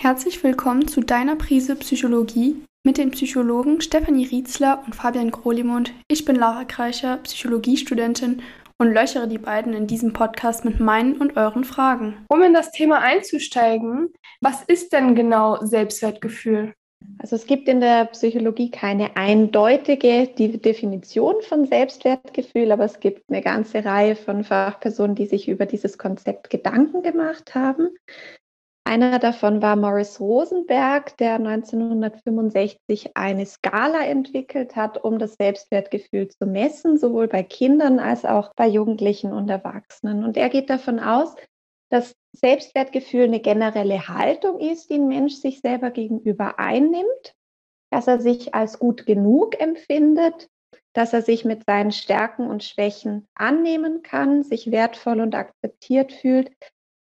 Herzlich willkommen zu deiner Prise Psychologie mit den Psychologen Stefanie Rietzler und Fabian Grolimund. Ich bin Lara Kreicher, Psychologiestudentin und löchere die beiden in diesem Podcast mit meinen und euren Fragen. Um in das Thema einzusteigen, was ist denn genau Selbstwertgefühl? Also es gibt in der Psychologie keine eindeutige Definition von Selbstwertgefühl, aber es gibt eine ganze Reihe von Fachpersonen, die sich über dieses Konzept Gedanken gemacht haben. Einer davon war Morris Rosenberg, der 1965 eine Skala entwickelt hat, um das Selbstwertgefühl zu messen, sowohl bei Kindern als auch bei Jugendlichen und Erwachsenen. Und er geht davon aus, dass Selbstwertgefühl eine generelle Haltung ist, die ein Mensch sich selber gegenüber einnimmt, dass er sich als gut genug empfindet, dass er sich mit seinen Stärken und Schwächen annehmen kann, sich wertvoll und akzeptiert fühlt,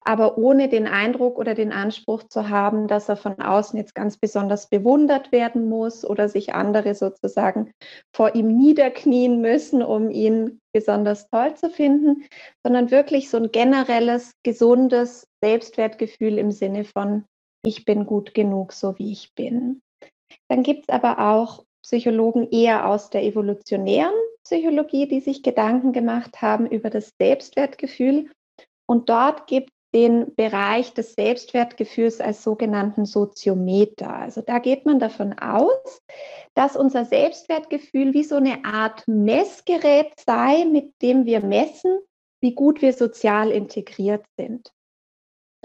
aber ohne den Eindruck oder den Anspruch zu haben, dass er von außen jetzt ganz besonders bewundert werden muss oder sich andere sozusagen vor ihm niederknien müssen, um ihn besonders toll zu finden, sondern wirklich so ein generelles, gesundes Selbstwertgefühl im Sinne von, ich bin gut genug, so wie ich bin. Dann gibt es aber auch Psychologen eher aus der evolutionären Psychologie, die sich Gedanken gemacht haben über das Selbstwertgefühl. Und dort gibt den Bereich des Selbstwertgefühls als sogenannten Soziometer. Also da geht man davon aus, dass unser Selbstwertgefühl wie so eine Art Messgerät sei, mit dem wir messen, wie gut wir sozial integriert sind.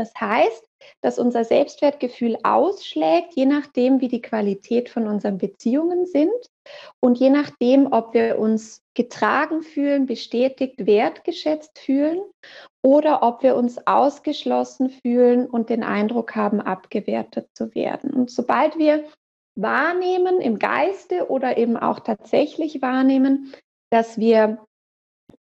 Das heißt, dass unser Selbstwertgefühl ausschlägt, je nachdem, wie die Qualität von unseren Beziehungen sind und je nachdem, ob wir uns getragen fühlen, bestätigt, wertgeschätzt fühlen oder ob wir uns ausgeschlossen fühlen und den Eindruck haben, abgewertet zu werden. Und sobald wir wahrnehmen im Geiste oder eben auch tatsächlich wahrnehmen, dass wir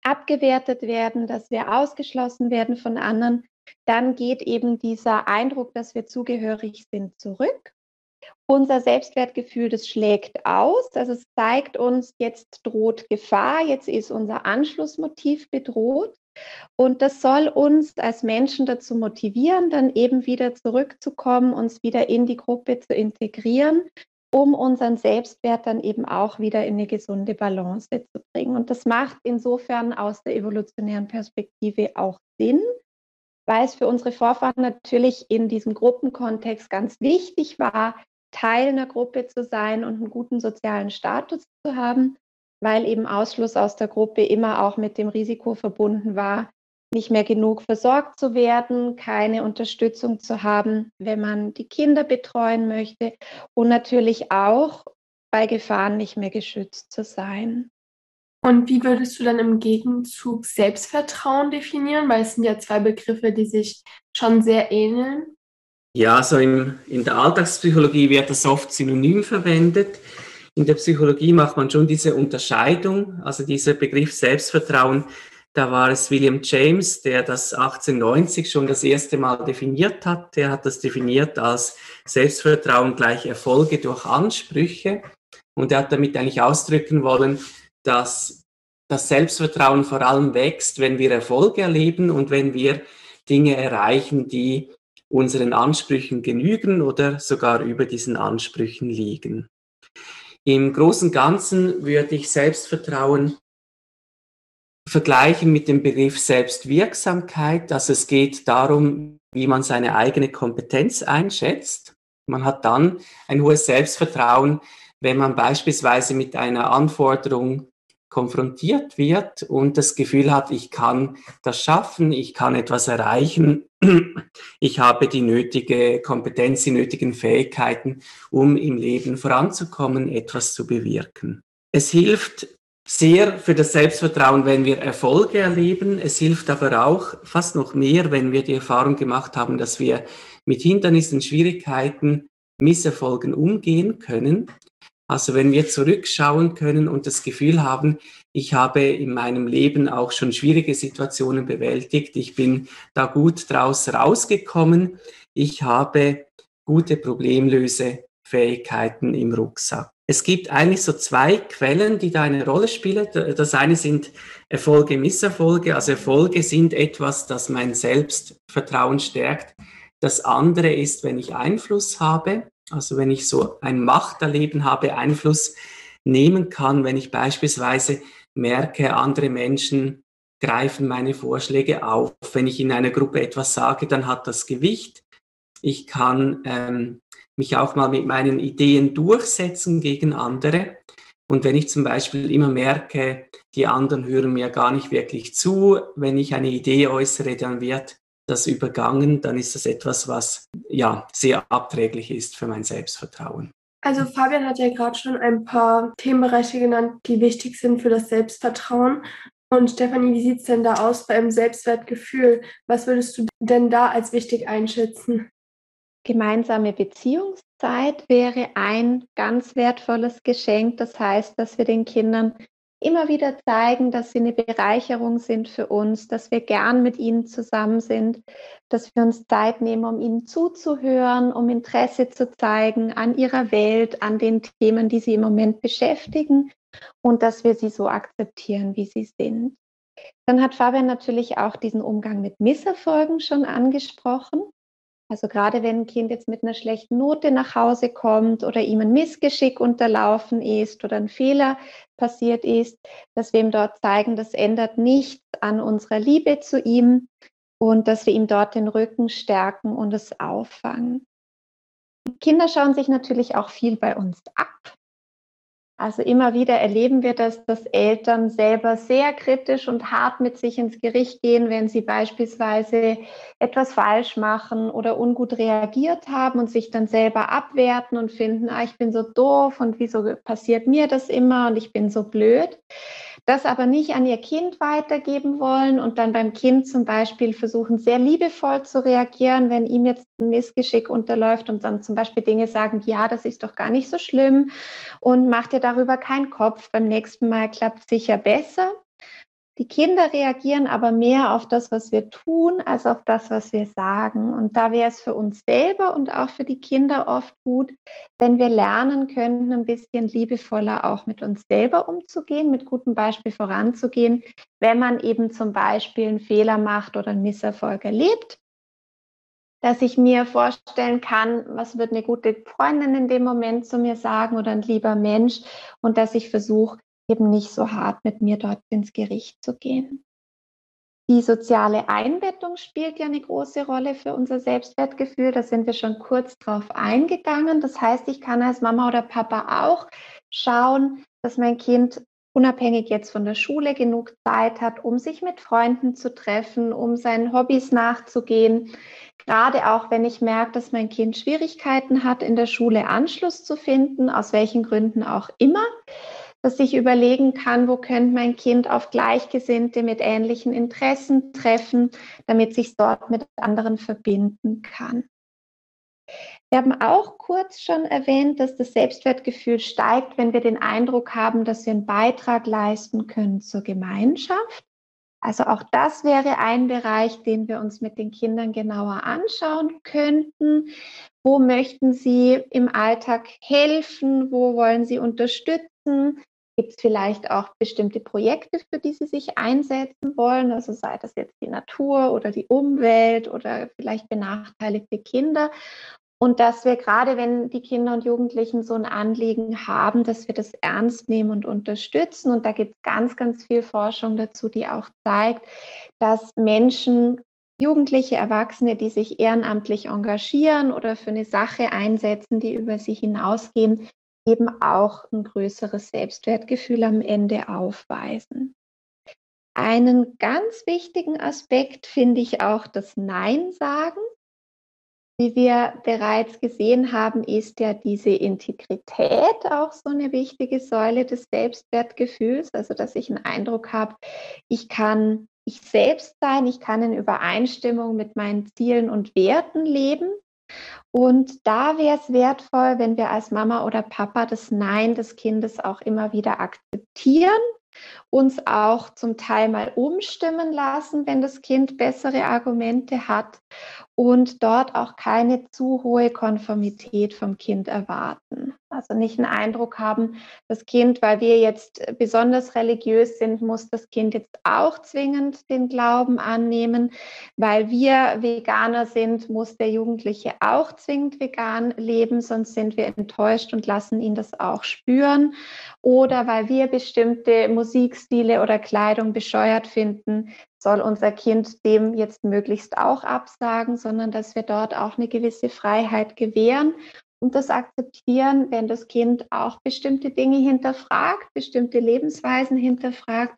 abgewertet werden, dass wir ausgeschlossen werden von anderen, dann geht eben dieser Eindruck, dass wir zugehörig sind, zurück. Unser Selbstwertgefühl, das schlägt aus. Also es zeigt uns, jetzt droht Gefahr, jetzt ist unser Anschlussmotiv bedroht. Und das soll uns als Menschen dazu motivieren, dann eben wieder zurückzukommen, uns wieder in die Gruppe zu integrieren, um unseren Selbstwert dann eben auch wieder in eine gesunde Balance zu bringen. Und das macht insofern aus der evolutionären Perspektive auch Sinn, weil es für unsere Vorfahren natürlich in diesem Gruppenkontext ganz wichtig war, Teil einer Gruppe zu sein und einen guten sozialen Status zu haben, weil eben Ausschluss aus der Gruppe immer auch mit dem Risiko verbunden war, nicht mehr genug versorgt zu werden, keine Unterstützung zu haben, wenn man die Kinder betreuen möchte und natürlich auch bei Gefahren nicht mehr geschützt zu sein. Und wie würdest du dann im Gegenzug Selbstvertrauen definieren? Weil es sind ja zwei Begriffe, die sich schon sehr ähneln. Ja, also in, in der Alltagspsychologie wird das oft synonym verwendet. In der Psychologie macht man schon diese Unterscheidung, also dieser Begriff Selbstvertrauen. Da war es William James, der das 1890 schon das erste Mal definiert hat. Der hat das definiert als Selbstvertrauen gleich Erfolge durch Ansprüche. Und er hat damit eigentlich ausdrücken wollen, dass das Selbstvertrauen vor allem wächst, wenn wir Erfolge erleben und wenn wir Dinge erreichen, die unseren Ansprüchen genügen oder sogar über diesen Ansprüchen liegen. Im Großen und Ganzen würde ich Selbstvertrauen vergleichen mit dem Begriff Selbstwirksamkeit. Also es geht darum, wie man seine eigene Kompetenz einschätzt. Man hat dann ein hohes Selbstvertrauen, wenn man beispielsweise mit einer Anforderung konfrontiert wird und das Gefühl hat, ich kann das schaffen, ich kann etwas erreichen, ich habe die nötige Kompetenz, die nötigen Fähigkeiten, um im Leben voranzukommen, etwas zu bewirken. Es hilft sehr für das Selbstvertrauen, wenn wir Erfolge erleben. Es hilft aber auch fast noch mehr, wenn wir die Erfahrung gemacht haben, dass wir mit Hindernissen, Schwierigkeiten, Misserfolgen umgehen können also wenn wir zurückschauen können und das Gefühl haben, ich habe in meinem Leben auch schon schwierige Situationen bewältigt, ich bin da gut draus rausgekommen, ich habe gute Problemlösefähigkeiten im Rucksack. Es gibt eigentlich so zwei Quellen, die da eine Rolle spielen. Das eine sind Erfolge, Misserfolge. Also Erfolge sind etwas, das mein Selbstvertrauen stärkt. Das andere ist, wenn ich Einfluss habe, also wenn ich so ein Machterleben habe, Einfluss nehmen kann, wenn ich beispielsweise merke, andere Menschen greifen meine Vorschläge auf. Wenn ich in einer Gruppe etwas sage, dann hat das Gewicht. Ich kann ähm, mich auch mal mit meinen Ideen durchsetzen gegen andere. Und wenn ich zum Beispiel immer merke, die anderen hören mir gar nicht wirklich zu, wenn ich eine Idee äußere, dann wird das übergangen, dann ist das etwas, was ja sehr abträglich ist für mein Selbstvertrauen. Also Fabian hat ja gerade schon ein paar Themenbereiche genannt, die wichtig sind für das Selbstvertrauen. Und Stefanie, wie sieht es denn da aus beim Selbstwertgefühl? Was würdest du denn da als wichtig einschätzen? Gemeinsame Beziehungszeit wäre ein ganz wertvolles Geschenk. Das heißt, dass wir den Kindern immer wieder zeigen, dass sie eine Bereicherung sind für uns, dass wir gern mit ihnen zusammen sind, dass wir uns Zeit nehmen, um ihnen zuzuhören, um Interesse zu zeigen an ihrer Welt, an den Themen, die sie im Moment beschäftigen und dass wir sie so akzeptieren, wie sie sind. Dann hat Fabian natürlich auch diesen Umgang mit Misserfolgen schon angesprochen. Also gerade wenn ein Kind jetzt mit einer schlechten Note nach Hause kommt oder ihm ein Missgeschick unterlaufen ist oder ein Fehler passiert ist, dass wir ihm dort zeigen, das ändert nichts an unserer Liebe zu ihm und dass wir ihm dort den Rücken stärken und es auffangen. Kinder schauen sich natürlich auch viel bei uns ab. Also immer wieder erleben wir das, dass Eltern selber sehr kritisch und hart mit sich ins Gericht gehen, wenn sie beispielsweise etwas falsch machen oder ungut reagiert haben und sich dann selber abwerten und finden, ah, ich bin so doof und wieso passiert mir das immer und ich bin so blöd. Das aber nicht an ihr Kind weitergeben wollen und dann beim Kind zum Beispiel versuchen, sehr liebevoll zu reagieren, wenn ihm jetzt ein Missgeschick unterläuft und dann zum Beispiel Dinge sagen, ja, das ist doch gar nicht so schlimm und macht dir darüber keinen Kopf. Beim nächsten Mal klappt sicher besser. Die Kinder reagieren aber mehr auf das, was wir tun, als auf das, was wir sagen. Und da wäre es für uns selber und auch für die Kinder oft gut, wenn wir lernen könnten, ein bisschen liebevoller auch mit uns selber umzugehen, mit gutem Beispiel voranzugehen, wenn man eben zum Beispiel einen Fehler macht oder einen Misserfolg erlebt dass ich mir vorstellen kann, was wird eine gute Freundin in dem Moment zu mir sagen oder ein lieber Mensch und dass ich versuche, eben nicht so hart mit mir dort ins Gericht zu gehen. Die soziale Einbettung spielt ja eine große Rolle für unser Selbstwertgefühl. Da sind wir schon kurz drauf eingegangen. Das heißt, ich kann als Mama oder Papa auch schauen, dass mein Kind unabhängig jetzt von der Schule genug Zeit hat, um sich mit Freunden zu treffen, um seinen Hobbys nachzugehen. Gerade auch, wenn ich merke, dass mein Kind Schwierigkeiten hat, in der Schule Anschluss zu finden, aus welchen Gründen auch immer dass ich überlegen kann, wo könnte mein Kind auf Gleichgesinnte mit ähnlichen Interessen treffen, damit sich dort mit anderen verbinden kann. Wir haben auch kurz schon erwähnt, dass das Selbstwertgefühl steigt, wenn wir den Eindruck haben, dass wir einen Beitrag leisten können zur Gemeinschaft. Also auch das wäre ein Bereich, den wir uns mit den Kindern genauer anschauen könnten. Wo möchten sie im Alltag helfen? Wo wollen sie unterstützen? Gibt es vielleicht auch bestimmte Projekte, für die Sie sich einsetzen wollen? Also sei das jetzt die Natur oder die Umwelt oder vielleicht benachteiligte Kinder. Und dass wir gerade, wenn die Kinder und Jugendlichen so ein Anliegen haben, dass wir das ernst nehmen und unterstützen. Und da gibt es ganz, ganz viel Forschung dazu, die auch zeigt, dass Menschen, Jugendliche, Erwachsene, die sich ehrenamtlich engagieren oder für eine Sache einsetzen, die über sie hinausgehen, eben auch ein größeres Selbstwertgefühl am Ende aufweisen. Einen ganz wichtigen Aspekt finde ich auch das Nein sagen. Wie wir bereits gesehen haben, ist ja diese Integrität auch so eine wichtige Säule des Selbstwertgefühls, also dass ich einen Eindruck habe, ich kann ich selbst sein, ich kann in Übereinstimmung mit meinen Zielen und Werten leben. Und da wäre es wertvoll, wenn wir als Mama oder Papa das Nein des Kindes auch immer wieder akzeptieren, uns auch zum Teil mal umstimmen lassen, wenn das Kind bessere Argumente hat und dort auch keine zu hohe Konformität vom Kind erwarten. Also nicht einen Eindruck haben, das Kind, weil wir jetzt besonders religiös sind, muss das Kind jetzt auch zwingend den Glauben annehmen. Weil wir Veganer sind, muss der Jugendliche auch zwingend vegan leben, sonst sind wir enttäuscht und lassen ihn das auch spüren. Oder weil wir bestimmte Musikstile oder Kleidung bescheuert finden, soll unser Kind dem jetzt möglichst auch absagen, sondern dass wir dort auch eine gewisse Freiheit gewähren und das akzeptieren, wenn das Kind auch bestimmte Dinge hinterfragt, bestimmte Lebensweisen hinterfragt,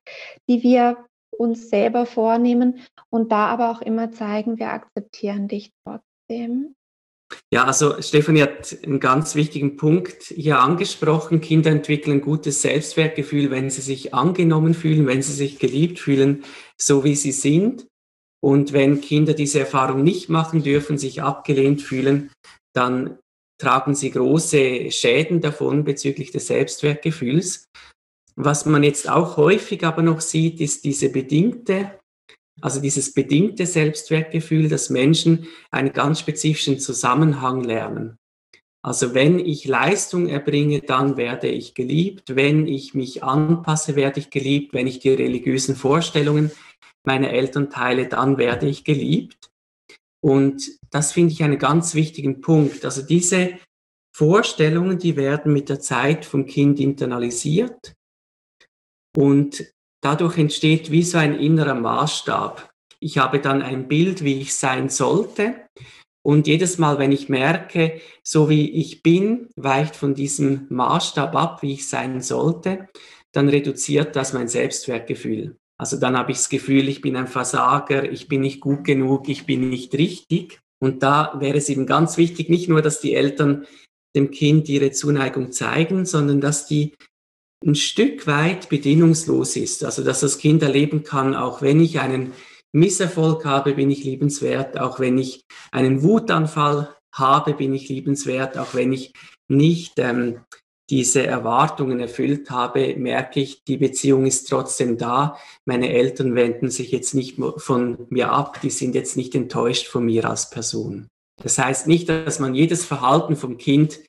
die wir uns selber vornehmen und da aber auch immer zeigen, wir akzeptieren dich trotzdem. Ja, also Stefanie hat einen ganz wichtigen Punkt hier angesprochen. Kinder entwickeln gutes Selbstwertgefühl, wenn sie sich angenommen fühlen, wenn sie sich geliebt fühlen, so wie sie sind. Und wenn Kinder diese Erfahrung nicht machen dürfen, sich abgelehnt fühlen, dann tragen sie große Schäden davon bezüglich des Selbstwertgefühls. Was man jetzt auch häufig aber noch sieht, ist diese bedingte, also dieses bedingte Selbstwertgefühl, dass Menschen einen ganz spezifischen Zusammenhang lernen. Also wenn ich Leistung erbringe, dann werde ich geliebt. Wenn ich mich anpasse, werde ich geliebt. Wenn ich die religiösen Vorstellungen meiner Eltern teile, dann werde ich geliebt. Und das finde ich einen ganz wichtigen Punkt. Also diese Vorstellungen, die werden mit der Zeit vom Kind internalisiert und dadurch entsteht wie so ein innerer Maßstab. Ich habe dann ein Bild, wie ich sein sollte. Und jedes Mal, wenn ich merke, so wie ich bin, weicht von diesem Maßstab ab, wie ich sein sollte, dann reduziert das mein Selbstwertgefühl. Also dann habe ich das Gefühl, ich bin ein Versager, ich bin nicht gut genug, ich bin nicht richtig. Und da wäre es eben ganz wichtig, nicht nur, dass die Eltern dem Kind ihre Zuneigung zeigen, sondern dass die ein Stück weit bedingungslos ist. Also dass das Kind erleben kann, auch wenn ich einen Misserfolg habe, bin ich liebenswert, auch wenn ich einen Wutanfall habe, bin ich liebenswert, auch wenn ich nicht ähm, diese Erwartungen erfüllt habe, merke ich, die Beziehung ist trotzdem da. Meine Eltern wenden sich jetzt nicht von mir ab, die sind jetzt nicht enttäuscht von mir als Person. Das heißt nicht, dass man jedes Verhalten vom Kind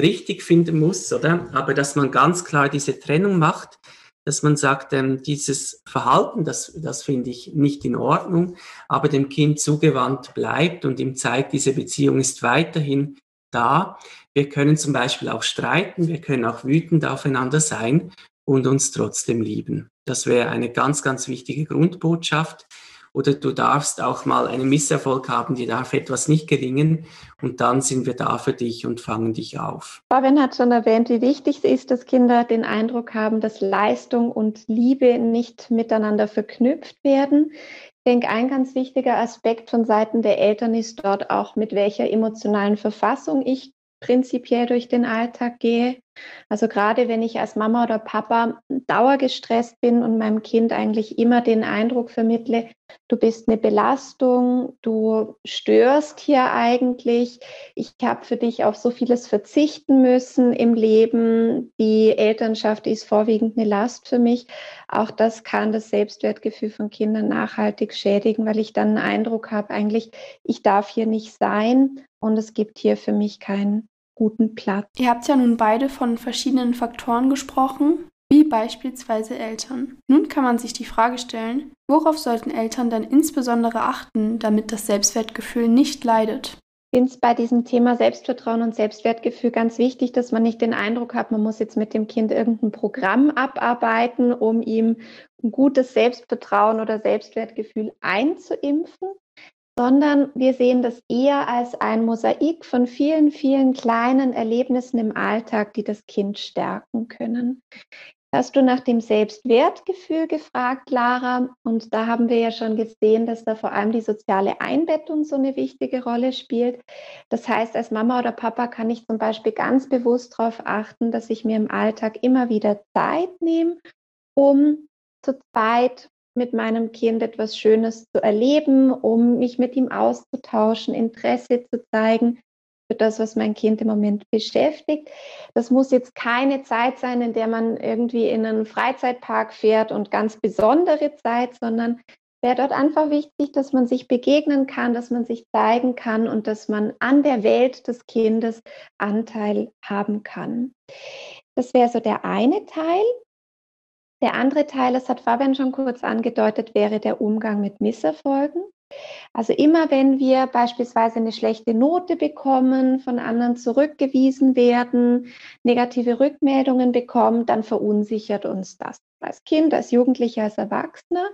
richtig finden muss, oder? Aber dass man ganz klar diese Trennung macht, dass man sagt, ähm, dieses Verhalten, das, das finde ich nicht in Ordnung, aber dem Kind zugewandt bleibt und ihm zeigt, diese Beziehung ist weiterhin da. Wir können zum Beispiel auch streiten, wir können auch wütend aufeinander sein und uns trotzdem lieben. Das wäre eine ganz, ganz wichtige Grundbotschaft. Oder du darfst auch mal einen Misserfolg haben, dir darf etwas nicht gelingen und dann sind wir da für dich und fangen dich auf. Fabian hat schon erwähnt, wie wichtig es ist, dass Kinder den Eindruck haben, dass Leistung und Liebe nicht miteinander verknüpft werden. Ich denke, ein ganz wichtiger Aspekt von Seiten der Eltern ist dort auch, mit welcher emotionalen Verfassung ich prinzipiell durch den Alltag gehe. Also gerade wenn ich als Mama oder Papa dauergestresst bin und meinem Kind eigentlich immer den Eindruck vermittle, du bist eine Belastung, du störst hier eigentlich, ich habe für dich auf so vieles verzichten müssen im Leben, die Elternschaft ist vorwiegend eine Last für mich. Auch das kann das Selbstwertgefühl von Kindern nachhaltig schädigen, weil ich dann einen Eindruck habe, eigentlich, ich darf hier nicht sein und es gibt hier für mich keinen guten Platz. Ihr habt ja nun beide von verschiedenen Faktoren gesprochen, wie beispielsweise Eltern. Nun kann man sich die Frage stellen, worauf sollten Eltern denn insbesondere achten, damit das Selbstwertgefühl nicht leidet? Ich finde es bei diesem Thema Selbstvertrauen und Selbstwertgefühl ganz wichtig, dass man nicht den Eindruck hat, man muss jetzt mit dem Kind irgendein Programm abarbeiten, um ihm ein gutes Selbstvertrauen oder Selbstwertgefühl einzuimpfen, sondern wir sehen das eher als ein Mosaik von vielen, vielen kleinen Erlebnissen im Alltag, die das Kind stärken können. Hast du nach dem Selbstwertgefühl gefragt, Lara? Und da haben wir ja schon gesehen, dass da vor allem die soziale Einbettung so eine wichtige Rolle spielt. Das heißt, als Mama oder Papa kann ich zum Beispiel ganz bewusst darauf achten, dass ich mir im Alltag immer wieder Zeit nehme, um zu zweit mit meinem Kind etwas Schönes zu erleben, um mich mit ihm auszutauschen, Interesse zu zeigen für das, was mein Kind im Moment beschäftigt. Das muss jetzt keine Zeit sein, in der man irgendwie in einen Freizeitpark fährt und ganz besondere Zeit, sondern wäre dort einfach wichtig, dass man sich begegnen kann, dass man sich zeigen kann und dass man an der Welt des Kindes Anteil haben kann. Das wäre so der eine Teil. Der andere Teil, das hat Fabian schon kurz angedeutet, wäre der Umgang mit Misserfolgen. Also immer wenn wir beispielsweise eine schlechte Note bekommen, von anderen zurückgewiesen werden, negative Rückmeldungen bekommen, dann verunsichert uns das als Kind, als Jugendlicher, als Erwachsener.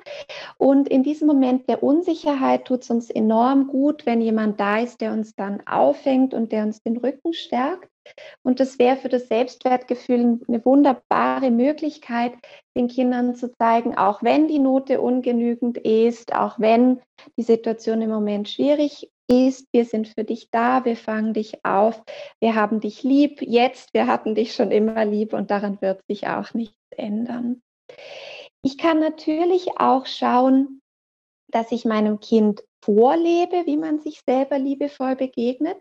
Und in diesem Moment der Unsicherheit tut es uns enorm gut, wenn jemand da ist, der uns dann aufhängt und der uns den Rücken stärkt. Und das wäre für das Selbstwertgefühl eine wunderbare Möglichkeit, den Kindern zu zeigen, auch wenn die Note ungenügend ist, auch wenn die Situation im Moment schwierig ist, wir sind für dich da, wir fangen dich auf, wir haben dich lieb, jetzt, wir hatten dich schon immer lieb und daran wird sich auch nichts ändern. Ich kann natürlich auch schauen, dass ich meinem Kind vorlebe, wie man sich selber liebevoll begegnet.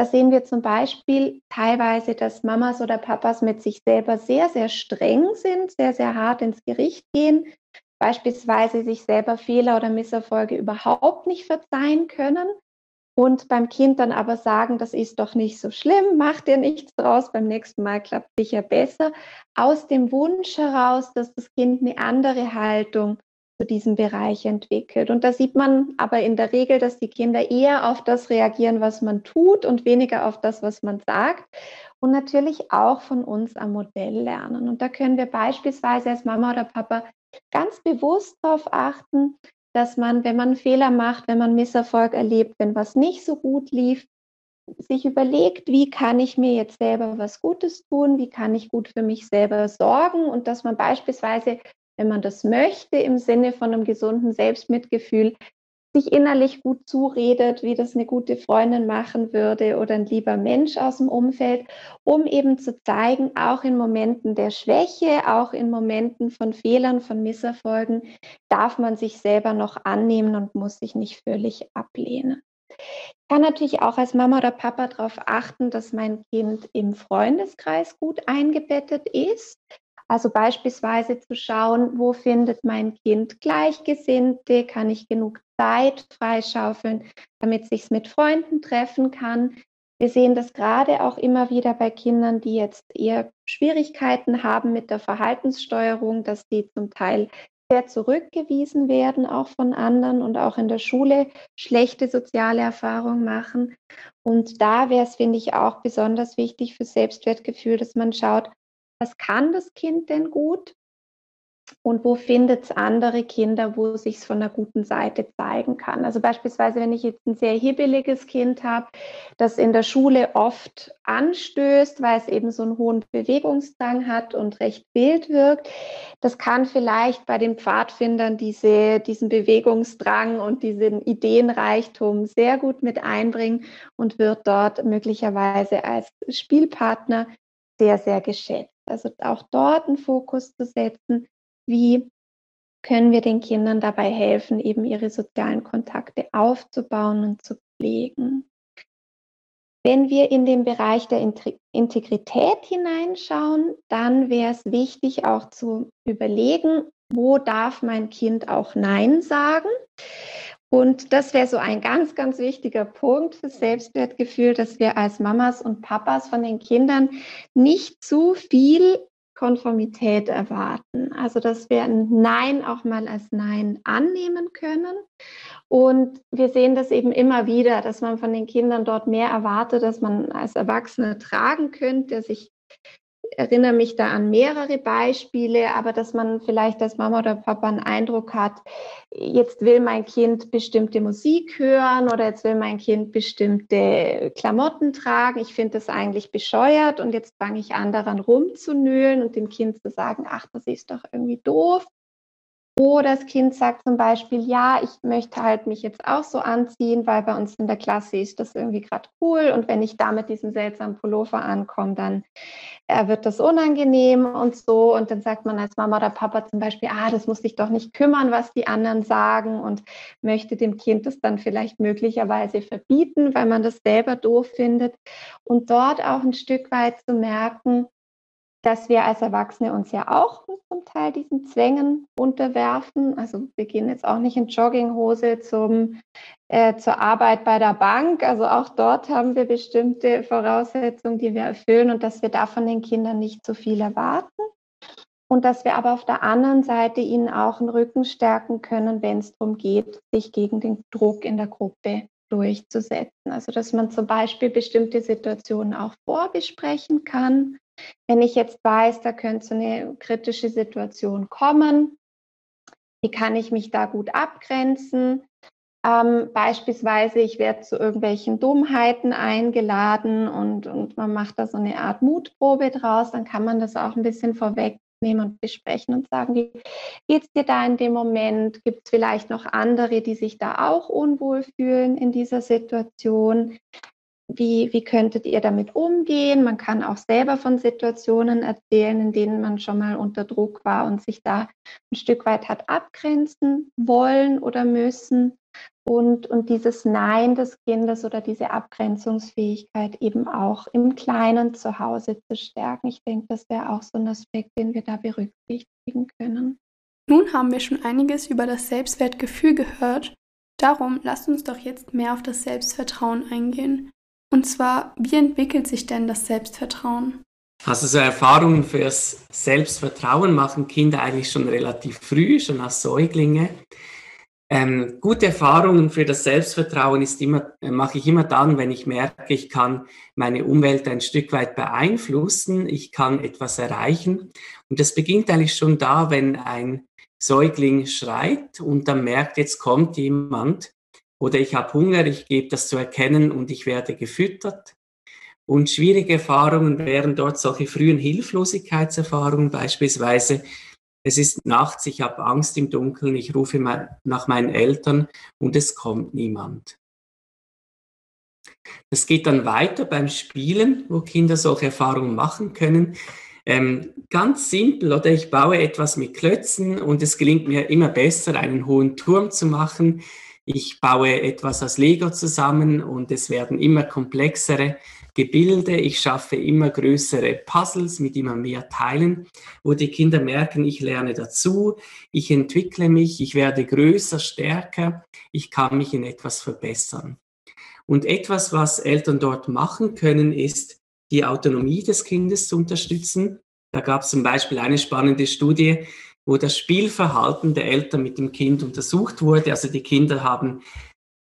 Da sehen wir zum Beispiel teilweise, dass Mamas oder Papas mit sich selber sehr, sehr streng sind, sehr, sehr hart ins Gericht gehen, beispielsweise sich selber Fehler oder Misserfolge überhaupt nicht verzeihen können und beim Kind dann aber sagen, das ist doch nicht so schlimm, mach dir nichts draus, beim nächsten Mal klappt sicher besser, aus dem Wunsch heraus, dass das Kind eine andere Haltung zu diesem Bereich entwickelt. Und da sieht man aber in der Regel, dass die Kinder eher auf das reagieren, was man tut und weniger auf das, was man sagt. Und natürlich auch von uns am Modell lernen. Und da können wir beispielsweise als Mama oder Papa ganz bewusst darauf achten, dass man, wenn man Fehler macht, wenn man Misserfolg erlebt, wenn was nicht so gut lief, sich überlegt, wie kann ich mir jetzt selber was Gutes tun, wie kann ich gut für mich selber sorgen und dass man beispielsweise wenn man das möchte, im Sinne von einem gesunden Selbstmitgefühl, sich innerlich gut zuredet, wie das eine gute Freundin machen würde oder ein lieber Mensch aus dem Umfeld, um eben zu zeigen, auch in Momenten der Schwäche, auch in Momenten von Fehlern, von Misserfolgen, darf man sich selber noch annehmen und muss sich nicht völlig ablehnen. Ich kann natürlich auch als Mama oder Papa darauf achten, dass mein Kind im Freundeskreis gut eingebettet ist. Also beispielsweise zu schauen, wo findet mein Kind Gleichgesinnte, kann ich genug Zeit freischaufeln, damit sich es mit Freunden treffen kann. Wir sehen das gerade auch immer wieder bei Kindern, die jetzt eher Schwierigkeiten haben mit der Verhaltenssteuerung, dass die zum Teil sehr zurückgewiesen werden, auch von anderen und auch in der Schule schlechte soziale Erfahrungen machen. Und da wäre es, finde ich, auch besonders wichtig für Selbstwertgefühl, dass man schaut, was kann das Kind denn gut und wo findet es andere Kinder, wo sich es von der guten Seite zeigen kann. Also beispielsweise, wenn ich jetzt ein sehr hibbeliges Kind habe, das in der Schule oft anstößt, weil es eben so einen hohen Bewegungsdrang hat und recht wild wirkt, das kann vielleicht bei den Pfadfindern diese, diesen Bewegungsdrang und diesen Ideenreichtum sehr gut mit einbringen und wird dort möglicherweise als Spielpartner sehr, sehr geschätzt. Also auch dort einen Fokus zu setzen, wie können wir den Kindern dabei helfen, eben ihre sozialen Kontakte aufzubauen und zu pflegen. Wenn wir in den Bereich der Integrität hineinschauen, dann wäre es wichtig auch zu überlegen, wo darf mein Kind auch Nein sagen. Und das wäre so ein ganz, ganz wichtiger Punkt für Selbstwertgefühl, dass wir als Mamas und Papas von den Kindern nicht zu viel Konformität erwarten. Also, dass wir ein Nein auch mal als Nein annehmen können. Und wir sehen das eben immer wieder, dass man von den Kindern dort mehr erwartet, dass man als Erwachsene tragen könnte, sich erinnere mich da an mehrere Beispiele, aber dass man vielleicht als Mama oder Papa einen Eindruck hat, jetzt will mein Kind bestimmte Musik hören oder jetzt will mein Kind bestimmte Klamotten tragen. Ich finde das eigentlich bescheuert und jetzt fange ich an, daran rumzunölen und dem Kind zu sagen, ach, das ist doch irgendwie doof. Oder das Kind sagt zum Beispiel, ja, ich möchte halt mich jetzt auch so anziehen, weil bei uns in der Klasse ist das irgendwie gerade cool. Und wenn ich da mit diesem seltsamen Pullover ankomme, dann äh, wird das unangenehm und so. Und dann sagt man als Mama oder Papa zum Beispiel, ah, das muss dich doch nicht kümmern, was die anderen sagen und möchte dem Kind das dann vielleicht möglicherweise verbieten, weil man das selber doof findet. Und dort auch ein Stück weit zu merken, dass wir als Erwachsene uns ja auch zum Teil diesen Zwängen unterwerfen. Also wir gehen jetzt auch nicht in Jogginghose zum, äh, zur Arbeit bei der Bank. Also auch dort haben wir bestimmte Voraussetzungen, die wir erfüllen und dass wir da von den Kindern nicht zu viel erwarten. Und dass wir aber auf der anderen Seite ihnen auch einen Rücken stärken können, wenn es darum geht, sich gegen den Druck in der Gruppe durchzusetzen. Also dass man zum Beispiel bestimmte Situationen auch vorbesprechen kann wenn ich jetzt weiß, da könnte so eine kritische Situation kommen, wie kann ich mich da gut abgrenzen? Ähm, beispielsweise, ich werde zu irgendwelchen Dummheiten eingeladen und, und man macht da so eine Art Mutprobe draus, dann kann man das auch ein bisschen vorwegnehmen und besprechen und sagen, wie geht es dir da in dem Moment? Gibt es vielleicht noch andere, die sich da auch unwohl fühlen in dieser Situation? Wie, wie könntet ihr damit umgehen? Man kann auch selber von Situationen erzählen, in denen man schon mal unter Druck war und sich da ein Stück weit hat abgrenzen wollen oder müssen. Und, und dieses Nein des Kindes oder diese Abgrenzungsfähigkeit eben auch im kleinen Zuhause zu stärken. Ich denke, das wäre auch so ein Aspekt, den wir da berücksichtigen können. Nun haben wir schon einiges über das Selbstwertgefühl gehört. Darum lasst uns doch jetzt mehr auf das Selbstvertrauen eingehen. Und zwar, wie entwickelt sich denn das Selbstvertrauen? Also so Erfahrungen fürs Selbstvertrauen machen Kinder eigentlich schon relativ früh, schon als Säuglinge. Ähm, gute Erfahrungen für das Selbstvertrauen ist immer, äh, mache ich immer dann, wenn ich merke, ich kann meine Umwelt ein Stück weit beeinflussen, ich kann etwas erreichen. Und das beginnt eigentlich schon da, wenn ein Säugling schreit und dann merkt, jetzt kommt jemand oder ich habe Hunger, ich gebe das zu erkennen und ich werde gefüttert. Und schwierige Erfahrungen wären dort solche frühen Hilflosigkeitserfahrungen, beispielsweise, es ist nachts, ich habe Angst im Dunkeln, ich rufe nach meinen Eltern und es kommt niemand. Das geht dann weiter beim Spielen, wo Kinder solche Erfahrungen machen können. Ähm, ganz simpel, oder ich baue etwas mit Klötzen und es gelingt mir immer besser, einen hohen Turm zu machen. Ich baue etwas aus Lego zusammen und es werden immer komplexere Gebilde. Ich schaffe immer größere Puzzles mit immer mehr Teilen, wo die Kinder merken, ich lerne dazu, ich entwickle mich, ich werde größer, stärker, ich kann mich in etwas verbessern. Und etwas, was Eltern dort machen können, ist, die Autonomie des Kindes zu unterstützen. Da gab es zum Beispiel eine spannende Studie, wo das Spielverhalten der Eltern mit dem Kind untersucht wurde. Also die Kinder haben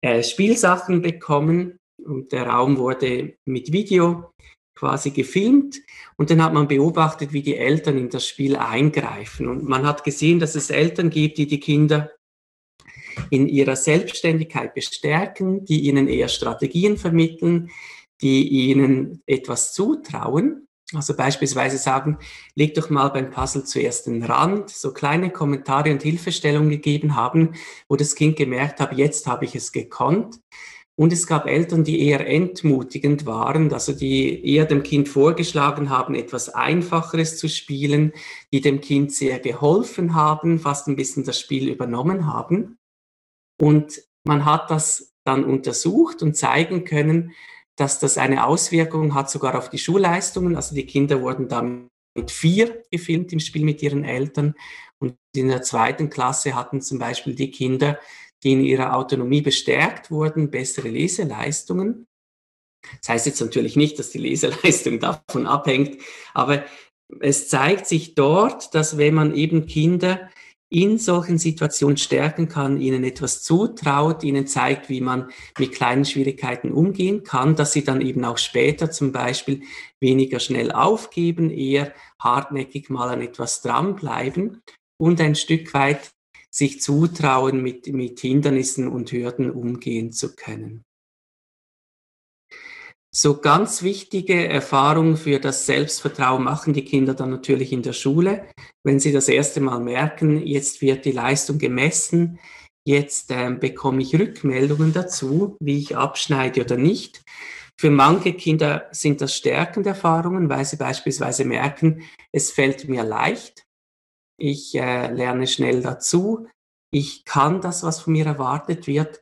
äh, Spielsachen bekommen und der Raum wurde mit Video quasi gefilmt und dann hat man beobachtet, wie die Eltern in das Spiel eingreifen. Und man hat gesehen, dass es Eltern gibt, die die Kinder in ihrer Selbstständigkeit bestärken, die ihnen eher Strategien vermitteln, die ihnen etwas zutrauen. Also beispielsweise sagen, leg doch mal beim Puzzle zuerst den Rand, so kleine Kommentare und Hilfestellungen gegeben haben, wo das Kind gemerkt hat, jetzt habe ich es gekonnt. Und es gab Eltern, die eher entmutigend waren, also die eher dem Kind vorgeschlagen haben, etwas Einfacheres zu spielen, die dem Kind sehr geholfen haben, fast ein bisschen das Spiel übernommen haben. Und man hat das dann untersucht und zeigen können, dass das eine Auswirkung hat sogar auf die Schulleistungen. Also die Kinder wurden dann mit vier gefilmt im Spiel mit ihren Eltern. Und in der zweiten Klasse hatten zum Beispiel die Kinder, die in ihrer Autonomie bestärkt wurden, bessere Leseleistungen. Das heißt jetzt natürlich nicht, dass die Leseleistung davon abhängt, aber es zeigt sich dort, dass wenn man eben Kinder in solchen Situationen stärken kann, ihnen etwas zutraut, ihnen zeigt, wie man mit kleinen Schwierigkeiten umgehen kann, dass sie dann eben auch später zum Beispiel weniger schnell aufgeben, eher hartnäckig mal an etwas dranbleiben und ein Stück weit sich zutrauen, mit, mit Hindernissen und Hürden umgehen zu können. So ganz wichtige Erfahrungen für das Selbstvertrauen machen die Kinder dann natürlich in der Schule, wenn sie das erste Mal merken, jetzt wird die Leistung gemessen, jetzt äh, bekomme ich Rückmeldungen dazu, wie ich abschneide oder nicht. Für manche Kinder sind das stärkende Erfahrungen, weil sie beispielsweise merken, es fällt mir leicht, ich äh, lerne schnell dazu, ich kann das, was von mir erwartet wird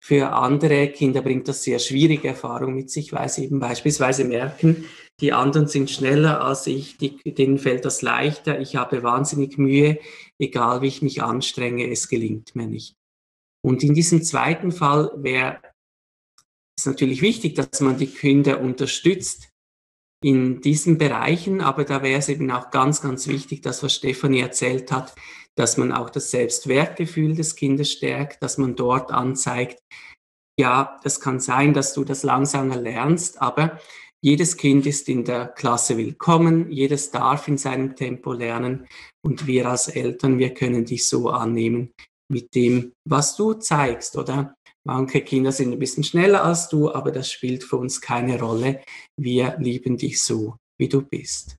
Für andere Kinder bringt das sehr schwierige Erfahrungen mit sich, weil sie eben beispielsweise merken, die anderen sind schneller als ich, die, denen fällt das leichter, ich habe wahnsinnig Mühe, egal wie ich mich anstrenge, es gelingt mir nicht. Und in diesem zweiten Fall wäre es natürlich wichtig, dass man die Kinder unterstützt in diesen Bereichen, aber da wäre es eben auch ganz, ganz wichtig, das, was Stefanie erzählt hat, dass man auch das Selbstwertgefühl des Kindes stärkt, dass man dort anzeigt, ja, das kann sein, dass du das langsamer lernst, aber jedes Kind ist in der Klasse willkommen, jedes darf in seinem Tempo lernen und wir als Eltern, wir können dich so annehmen mit dem, was du zeigst, oder? Manche Kinder sind ein bisschen schneller als du, aber das spielt für uns keine Rolle. Wir lieben dich so, wie du bist.